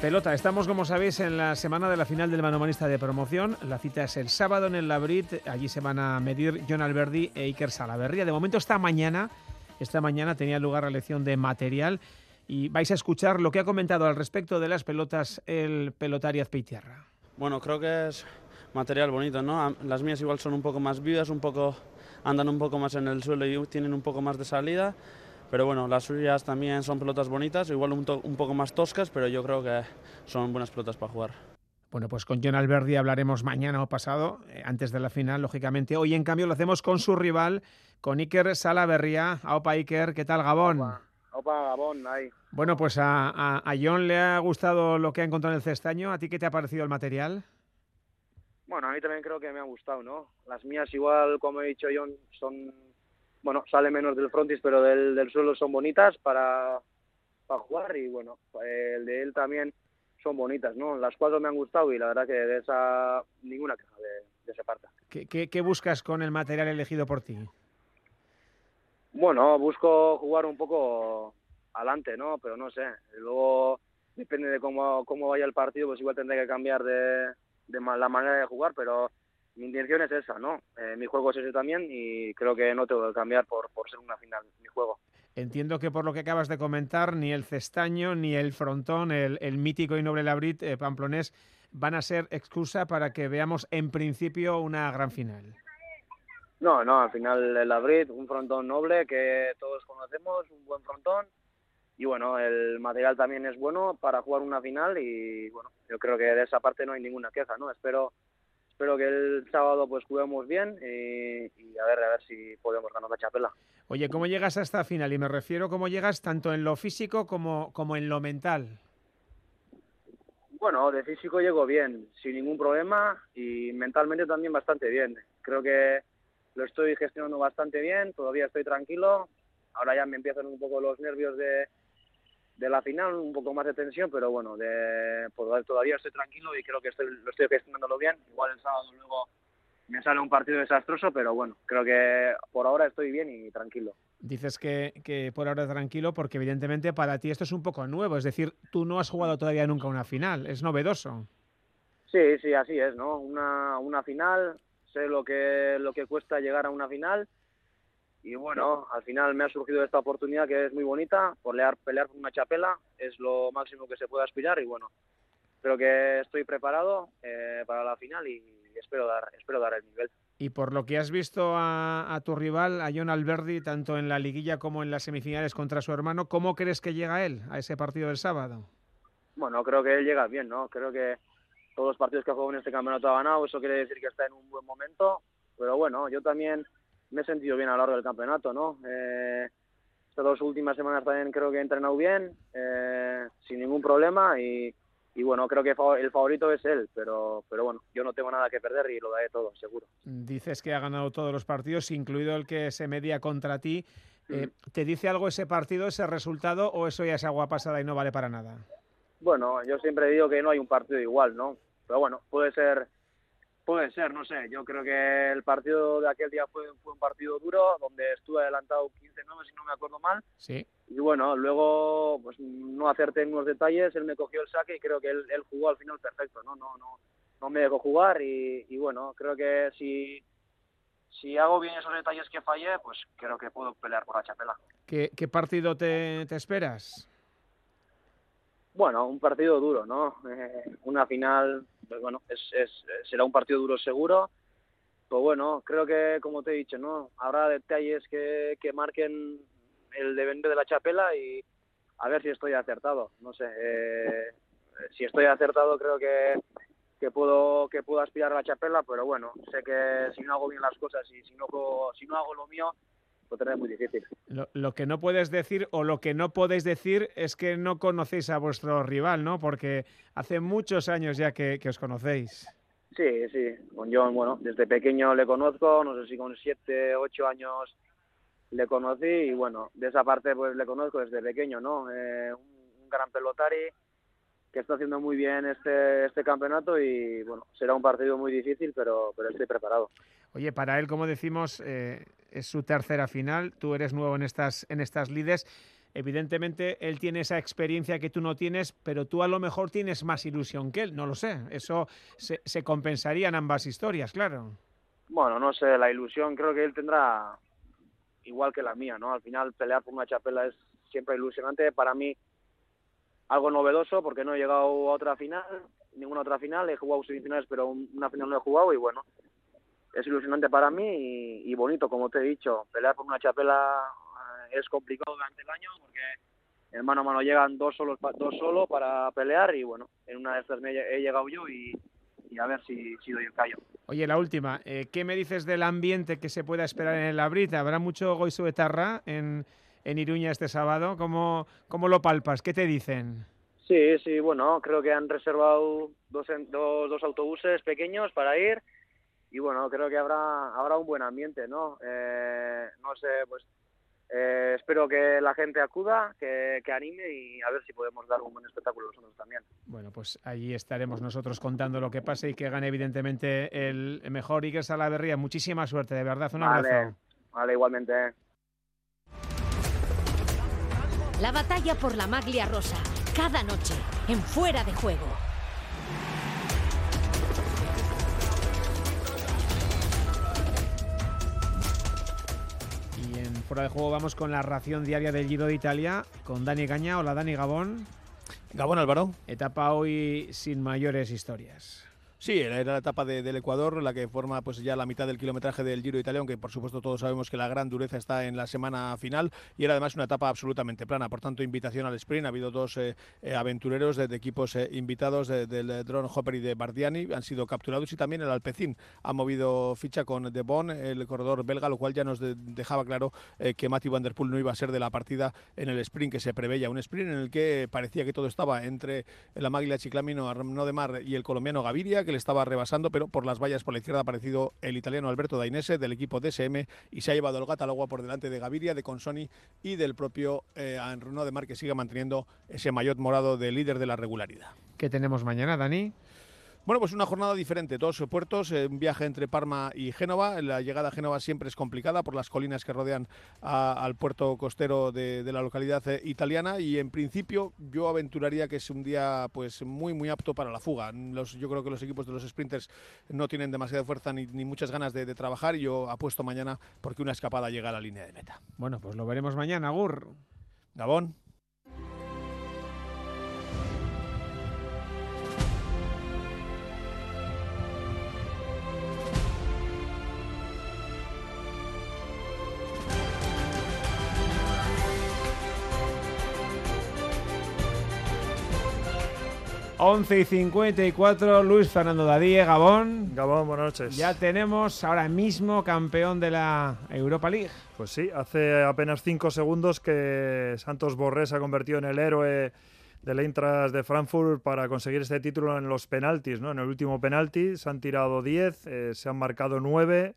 Pelota, estamos como sabéis en la semana de la final del manomanista de promoción. La cita es el sábado en el Labrit. Allí se van a medir John Alberdi e Iker Salaverría. De momento esta mañana, esta mañana tenía lugar la lección de material y vais a escuchar lo que ha comentado al respecto de las pelotas el pelotari Azpeitierra. Bueno, creo que es material bonito, ¿no? Las mías igual son un poco más vivas, un poco andan un poco más en el suelo y tienen un poco más de salida. Pero bueno, las suyas también son pelotas bonitas, igual un, poco más toscas, pero yo creo que son buenas pelotas para jugar. Bueno, pues con John Alberdi hablaremos mañana o pasado, eh, antes de la final, lógicamente. Hoy, en cambio, lo hacemos con su rival, con Iker Salaverría. Opa, Iker, ¿qué tal, Gabón? Opa, Gabón, ahí. Bueno, pues a, a, John le ha gustado lo que ha encontrado en el cestaño. ¿A ti qué te ha parecido el material? Bueno, a mí también creo que me ha gustado, ¿no? Las mías, igual, como he dicho John, son bueno, sale menos del frontis, pero del, del suelo son bonitas para, para jugar y bueno, el de él también son bonitas, ¿no? Las cuatro me han gustado y la verdad que de esa ninguna queja de, de esa parte. ¿Qué, ¿Qué, qué, buscas con el material elegido por ti? Bueno, busco jugar un poco adelante, ¿no? Pero no sé, luego depende de cómo, cómo vaya el partido, pues igual tendré que cambiar de, de la manera de jugar, pero mi intención es esa, ¿no? Eh, mi juego es ese también y creo que no tengo que cambiar por, por ser una final mi juego. Entiendo que por lo que acabas de comentar, ni el cestaño, ni el frontón, el, el mítico y noble Labrit eh, pamplonés, van a ser excusa para que veamos en principio una gran final. No, no, al final el Labrit, un frontón noble que todos conocemos, un buen frontón. Y bueno, el material también es bueno para jugar una final y bueno, yo creo que de esa parte no hay ninguna queja, ¿no? Espero espero que el sábado pues juguemos bien y, a ver a ver si podemos ganar la chapela. Oye, ¿cómo llegas a esta final? Y me refiero cómo llegas tanto en lo físico como, como en lo mental. Bueno, de físico llego bien, sin ningún problema y mentalmente también bastante bien. Creo que lo estoy gestionando bastante bien, todavía estoy tranquilo. Ahora ya me empiezan un poco los nervios de, de la final, un poco más de tensión, pero bueno, de, pues, todavía estoy tranquilo y creo que estoy, lo estoy gestionándolo bien. Igual el sábado luego me sale un partido desastroso, pero bueno, creo que por ahora estoy bien y tranquilo. Dices que, que por ahora tranquilo porque evidentemente para ti esto es un poco nuevo, es decir, tú no has jugado todavía nunca una final, es novedoso. Sí, sí, así es, ¿no? Una, una final, sé lo que, lo que cuesta llegar a una final y bueno, al final me ha surgido esta oportunidad que es muy bonita, pelear, pelear por una chapela es lo máximo que se puede aspirar y bueno, creo que estoy preparado eh, para la final y espero dar, espero dar el nivel. Y por lo que has visto a, a, tu rival, a John Alberdi, tanto en la liguilla como en las semifinales contra su hermano, ¿cómo crees que llega él a ese partido del sábado? Bueno, creo que él llega bien, ¿no? Creo que todos los partidos que ha jugado en este campeonato ha ganado, eso quiere decir que está en un buen momento, pero bueno, yo también me he sentido bien a lo largo del campeonato, ¿no? Eh, estas dos últimas semanas también creo que he entrenado bien, eh, sin ningún problema y, y bueno, creo que el favorito es él, pero, pero bueno, yo no tengo nada que perder y lo daré todo, seguro. Dices que ha ganado todos los partidos, incluido el que se media contra ti. Eh, ¿Te dice algo ese partido, ese resultado, o eso ya es agua pasada y no vale para nada? Bueno, yo siempre digo que no hay un partido igual, ¿no? Pero bueno, puede ser, puede ser, no sé. Yo creo que el partido de aquel día fue, fue un partido duro, donde estuve adelantado 15-9, si no me acuerdo mal. Sí. Y bueno, luego pues no acerté en unos detalles, él me cogió el saque y creo que él, él jugó al final perfecto, ¿no? No, no, no me dejó jugar y, y bueno, creo que si, si hago bien esos detalles que fallé, pues creo que puedo pelear por la chapela. ¿Qué, qué partido te, te, esperas? Bueno, un partido duro, ¿no? Eh, una final, pues bueno, es, es, será un partido duro seguro. Pues bueno, creo que, como te he dicho, ¿no? Habrá detalles que, que marquen el devenir de la chapela y a ver si estoy acertado. No sé, eh, si estoy acertado creo que, que puedo que puedo aspirar a la chapela, pero bueno, sé que si no hago bien las cosas y si no si no hago lo mío, lo tendré muy difícil. Lo, lo, que no puedes decir o lo que no podéis decir es que no conocéis a vuestro rival, ¿no? Porque hace muchos años ya que, que os conocéis. Sí, sí, con John, bueno, desde pequeño le conozco, no sé si con siete, ocho años le conocí y bueno, de esa parte pues le conozco desde pequeño, ¿no? Eh, un, un, gran pelotari que está haciendo muy bien este, este campeonato y bueno, será un partido muy difícil, pero, pero estoy preparado. Oye, para él, como decimos, eh, es su tercera final, tú eres nuevo en estas, en estas lides. Evidentemente, él tiene esa experiencia que tú no tienes, pero tú a lo mejor tienes más ilusión que él, no lo sé. Eso se, se compensaría en ambas historias, claro. Bueno, no sé, la ilusión creo que él tendrá igual que la mía, ¿no? Al final pelear por una chapela es siempre ilusionante. Para mí algo novedoso porque no he llegado a otra final, ninguna otra final, he jugado semifinales pero una final no he jugado y bueno, es ilusionante para mí y, y bonito, como te he dicho. Pelear por una chapela eh, es complicado durante el año porque en mano a mano llegan dos solos, dos solo para pelear y bueno, en una de estas me he llegado yo y, y a ver si, si, doy el callo. Oye, la última, eh, ¿qué me dices del ambiente que se pueda esperar en el Abrit? ¿Habrá mucho goizo de tarra en, en Iruña este sábado? ¿Cómo, ¿Cómo lo palpas? ¿Qué te dicen? Sí, sí, bueno, creo que han reservado dos, dos, dos autobuses pequeños para ir y bueno, creo que habrá, habrá un buen ambiente, ¿no? Eh, no sé, pues eh, espero que la gente acuda, que, que, anime y a ver si podemos dar un buen espectáculo nosotros también. Bueno, pues allí estaremos nosotros contando lo que pase y que gane evidentemente el mejor Iker Salaverría. Muchísima suerte, de verdad. Un vale, abrazo. Vale, igualmente. La batalla por la maglia rosa, cada noche, en Fuera de Juego. Fuera de juego vamos con la ración diaria del Giro de Italia con Dani Caña. Hola Dani Gabón. Gabón Álvaro. Etapa hoy sin mayores historias. Sí, era la etapa de, del Ecuador, la que forma pues ya la mitad del kilometraje del Giro Italiano, que por supuesto todos sabemos que la gran dureza está en la semana final y era además una etapa absolutamente plana. Por tanto, invitación al sprint. Ha habido dos eh, eh, aventureros de, equipos eh, invitados de, del Drone Hopper y de Bardiani, han sido capturados y también el Alpecin ha movido ficha con De Bon, el corredor belga, lo cual ya nos de, dejaba claro que Matthew Van Der Poel no iba a ser de la partida en el sprint que se preveía. Un sprint en el que parecía que todo estaba entre la Maglia Chiclamino, Arnaud de Mar y el colombiano Gaviria, que le estaba rebasando, pero por las vallas por la izquierda ha aparecido el italiano Alberto Dainese del equipo DSM y se ha llevado el gato al agua por delante de Gaviria, de Consoni y del propio eh, Arnaud de Mar, que sigue manteniendo ese maillot morado de líder de la regularidad. ¿Qué tenemos mañana, Dani? Bueno, pues una jornada diferente, dos puertos, eh, un viaje entre Parma y Génova. La llegada a Génova siempre es complicada por las colinas que rodean al puerto costero de, la localidad eh, italiana y en principio yo aventuraría que es un día pues muy muy apto para la fuga. yo creo que los equipos de los sprinters no tienen demasiada fuerza ni, muchas ganas de, de, trabajar y yo apuesto mañana porque una escapada llega a la línea de meta. Bueno, pues lo veremos mañana, Gur. Gabón. 11 y 54, Luis Fernando Dadíe, Gabón. Gabón, buenas noches. Ya tenemos ahora mismo campeón de la Europa League. Pues sí, hace apenas 5 segundos que Santos Borré se ha convertido en el héroe del Eintracht de Frankfurt para conseguir este título en los penaltis. ¿no? En el último penalti se han tirado 10, eh, se han marcado 9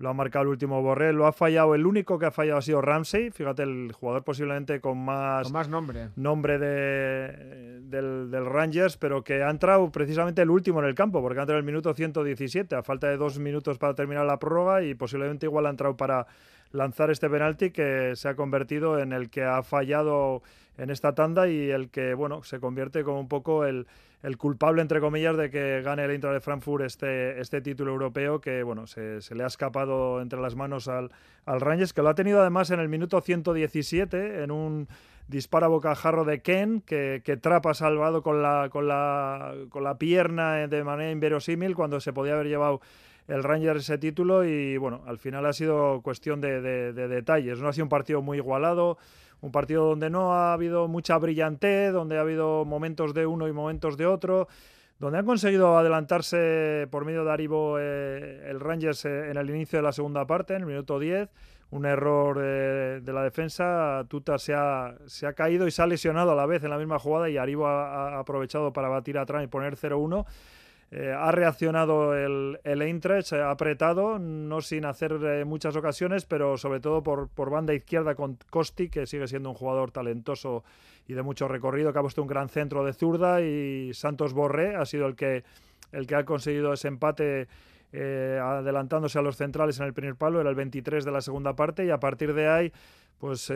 lo ha marcado el último Borrell, lo ha fallado, el único que ha fallado ha sido Ramsey, fíjate, el jugador posiblemente con más, más nombre, nombre de, del, Rangers, pero que ha entrado precisamente el último en el campo, porque ha entrado el minuto 117, a falta de dos minutos para terminar la prórroga y posiblemente igual ha entrado para lanzar este penalti que se ha convertido en el que ha fallado en esta tanda y el que, bueno, se convierte como un poco el culpable, entre comillas, de que gane el Intra de Frankfurt este, este título europeo que, bueno, se, le ha escapado entre las manos al, al Rangers, que lo ha tenido además en el minuto 117 en un disparo a bocajarro de Ken, que, Trapa salvado con la, con, la, con la pierna de manera inverosímil cuando se podía haber llevado el Rangers ese título y bueno, al final ha sido cuestión de, de detalles. No ha sido un partido muy igualado, un partido donde no ha habido mucha brillantez, donde ha habido momentos de uno y momentos de otro, donde han conseguido adelantarse por medio de Aribo eh, el Rangers eh, en el inicio de la segunda parte, en el minuto 10. Un error eh, de la defensa, Tuta se ha, caído y se ha lesionado a la vez en la misma jugada y Aribo ha, ha aprovechado para batir atrás y poner 0-1. Eh, ha reaccionado el, el Eintracht, ha apretado, no sin hacer eh, muchas ocasiones, pero sobre todo por, por banda izquierda con Costi, que sigue siendo un jugador talentoso y de mucho recorrido, que ha puesto un gran centro de zurda, y Santos Borré ha sido el que, el que ha conseguido ese empate. Eh, adelantándose a los centrales en el primer palo, era el 23 de la segunda parte y a partir de ahí pues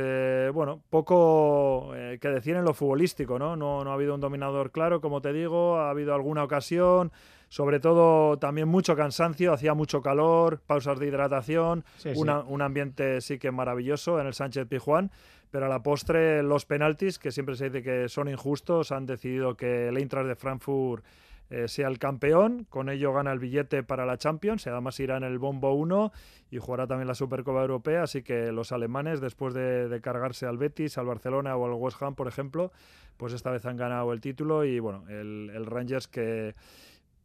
bueno, poco que decir en lo futbolístico, ¿no? ¿no? No ha habido un dominador claro, como te digo, ha habido alguna ocasión, sobre todo también mucho cansancio, hacía mucho calor, pausas de hidratación, un ambiente sí que maravilloso en el Sánchez Pijuán, pero a la postre los penaltis, que siempre se dice que son injustos, han decidido que el Eintracht de Frankfurt eh, sea el campeón, con ello gana el billete para la Champions, además irá en el Bombo 1 y jugará también la Supercopa Europea, así que los alemanes, después de, cargarse al Betis, al Barcelona o al West Ham, por ejemplo, pues esta vez han ganado el título y bueno, el Rangers que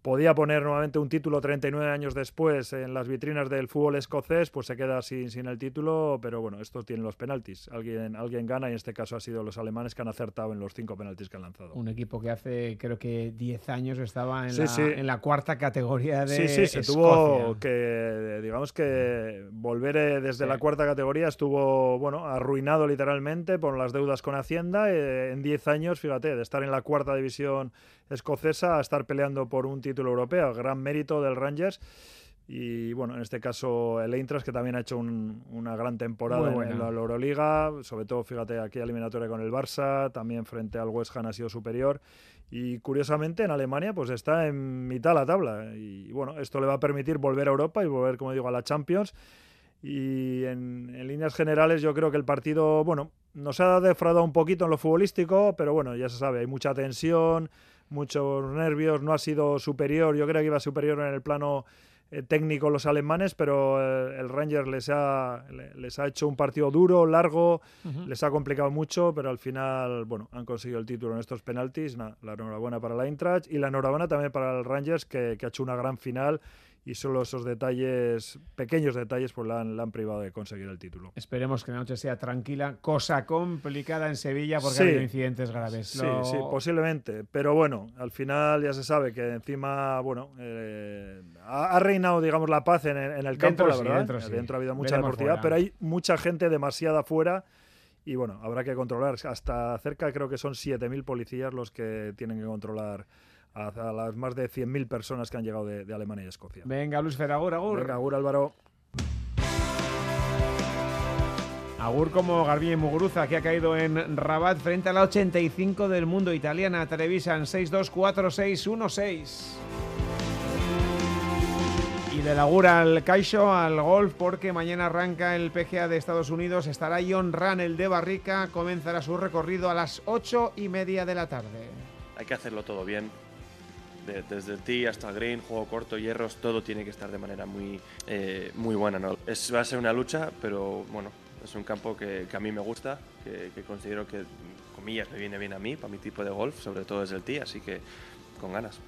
podía poner nuevamente un título 39 años después en las vitrinas del fútbol escocés, pues se queda sin, sin el título, pero bueno, esto tiene los penaltis. Alguien, alguien gana y en este caso ha sido los alemanes que han acertado en los cinco penaltis que han lanzado. Un equipo que hace creo que 10 años estaba en, la, en la cuarta categoría de Sí, sí, se tuvo que, digamos que volver eh, desde la cuarta categoría estuvo, bueno, arruinado literalmente por las deudas con Hacienda. Eh, en 10 años, fíjate, de estar en la cuarta división escocesa a estar peleando por un título europeo. Gran mérito del Rangers. Y bueno, en este caso el Eintracht, que también ha hecho una gran temporada en, la Euroliga, sobre todo, fíjate, aquí eliminatoria con el Barça, también frente al West Ham ha sido superior. Y curiosamente en Alemania pues está en mitad de la tabla. Y bueno, esto le va a permitir volver a Europa y volver, como digo, a la Champions. Y en, en líneas generales yo creo que el partido, bueno, nos ha defraudado un poquito en lo futbolístico, pero bueno, ya se sabe, hay mucha tensión, muchos nervios, no ha sido superior, yo creo que iba superior en el plano eh, técnico los alemanes, pero eh, el Rangers les ha, les ha hecho un partido duro, largo, les ha complicado mucho, pero al final, bueno, han conseguido el título en estos penaltis. la enhorabuena para la Eintracht y la enhorabuena también para el Rangers, que, que ha hecho una gran final y solo esos detalles, pequeños detalles, pues la han, privado de conseguir el título. Esperemos que la noche sea tranquila, cosa complicada en Sevilla porque ha habido incidentes graves. Sí, sí, posiblemente, pero bueno, al final ya se sabe que encima, bueno, eh, ha, reinado, digamos, la paz en, el campo, la verdad. Dentro, dentro, ha habido mucha deportividad, pero hay mucha gente demasiada afuera y bueno, habrá que controlar. Hasta cerca creo que son 7.000 policías los que tienen que controlar a, las más de 100.000 personas que han llegado de, Alemania y Escocia. Venga, Luis Feragur, agur. Venga, agur Álvaro. Agur como Garbiñe Muguruza, que ha caído en Rabat frente a la 85 del mundo italiana. Televisan 6-2-4-6-1-6. Y del Agur al Caixo, al golf, porque mañana arranca el PGA de Estados Unidos. Estará John Ran, el de Barrica. Comenzará su recorrido a las 8 y media de la tarde. Hay que hacerlo todo bien. Desde el tee hasta el green, juego corto, hierros, todo tiene que estar de manera muy, eh, muy buena. ¿no? Es, va a ser una lucha, pero bueno, es un campo que, a mí me gusta, que, considero que, comillas, me viene bien a mí, para mi tipo de golf, sobre todo desde el tee, así que con ganas.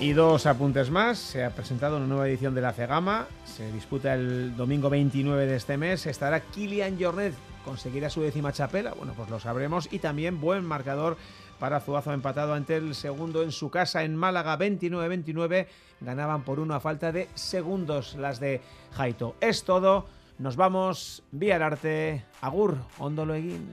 Y dos apuntes más. Se ha presentado una nueva edición de la Cegama. Se disputa el domingo 29 de este mes. Estará Kilian Jornet. ¿Conseguirá su décima chapela? Bueno, pues lo sabremos. Y también buen marcador para Zuazo empatado ante el segundo en su casa en Málaga 29-29 ganaban por uno a falta de segundos las de Jaito. Es todo, nos vamos vía arte, agur, ondolo egin.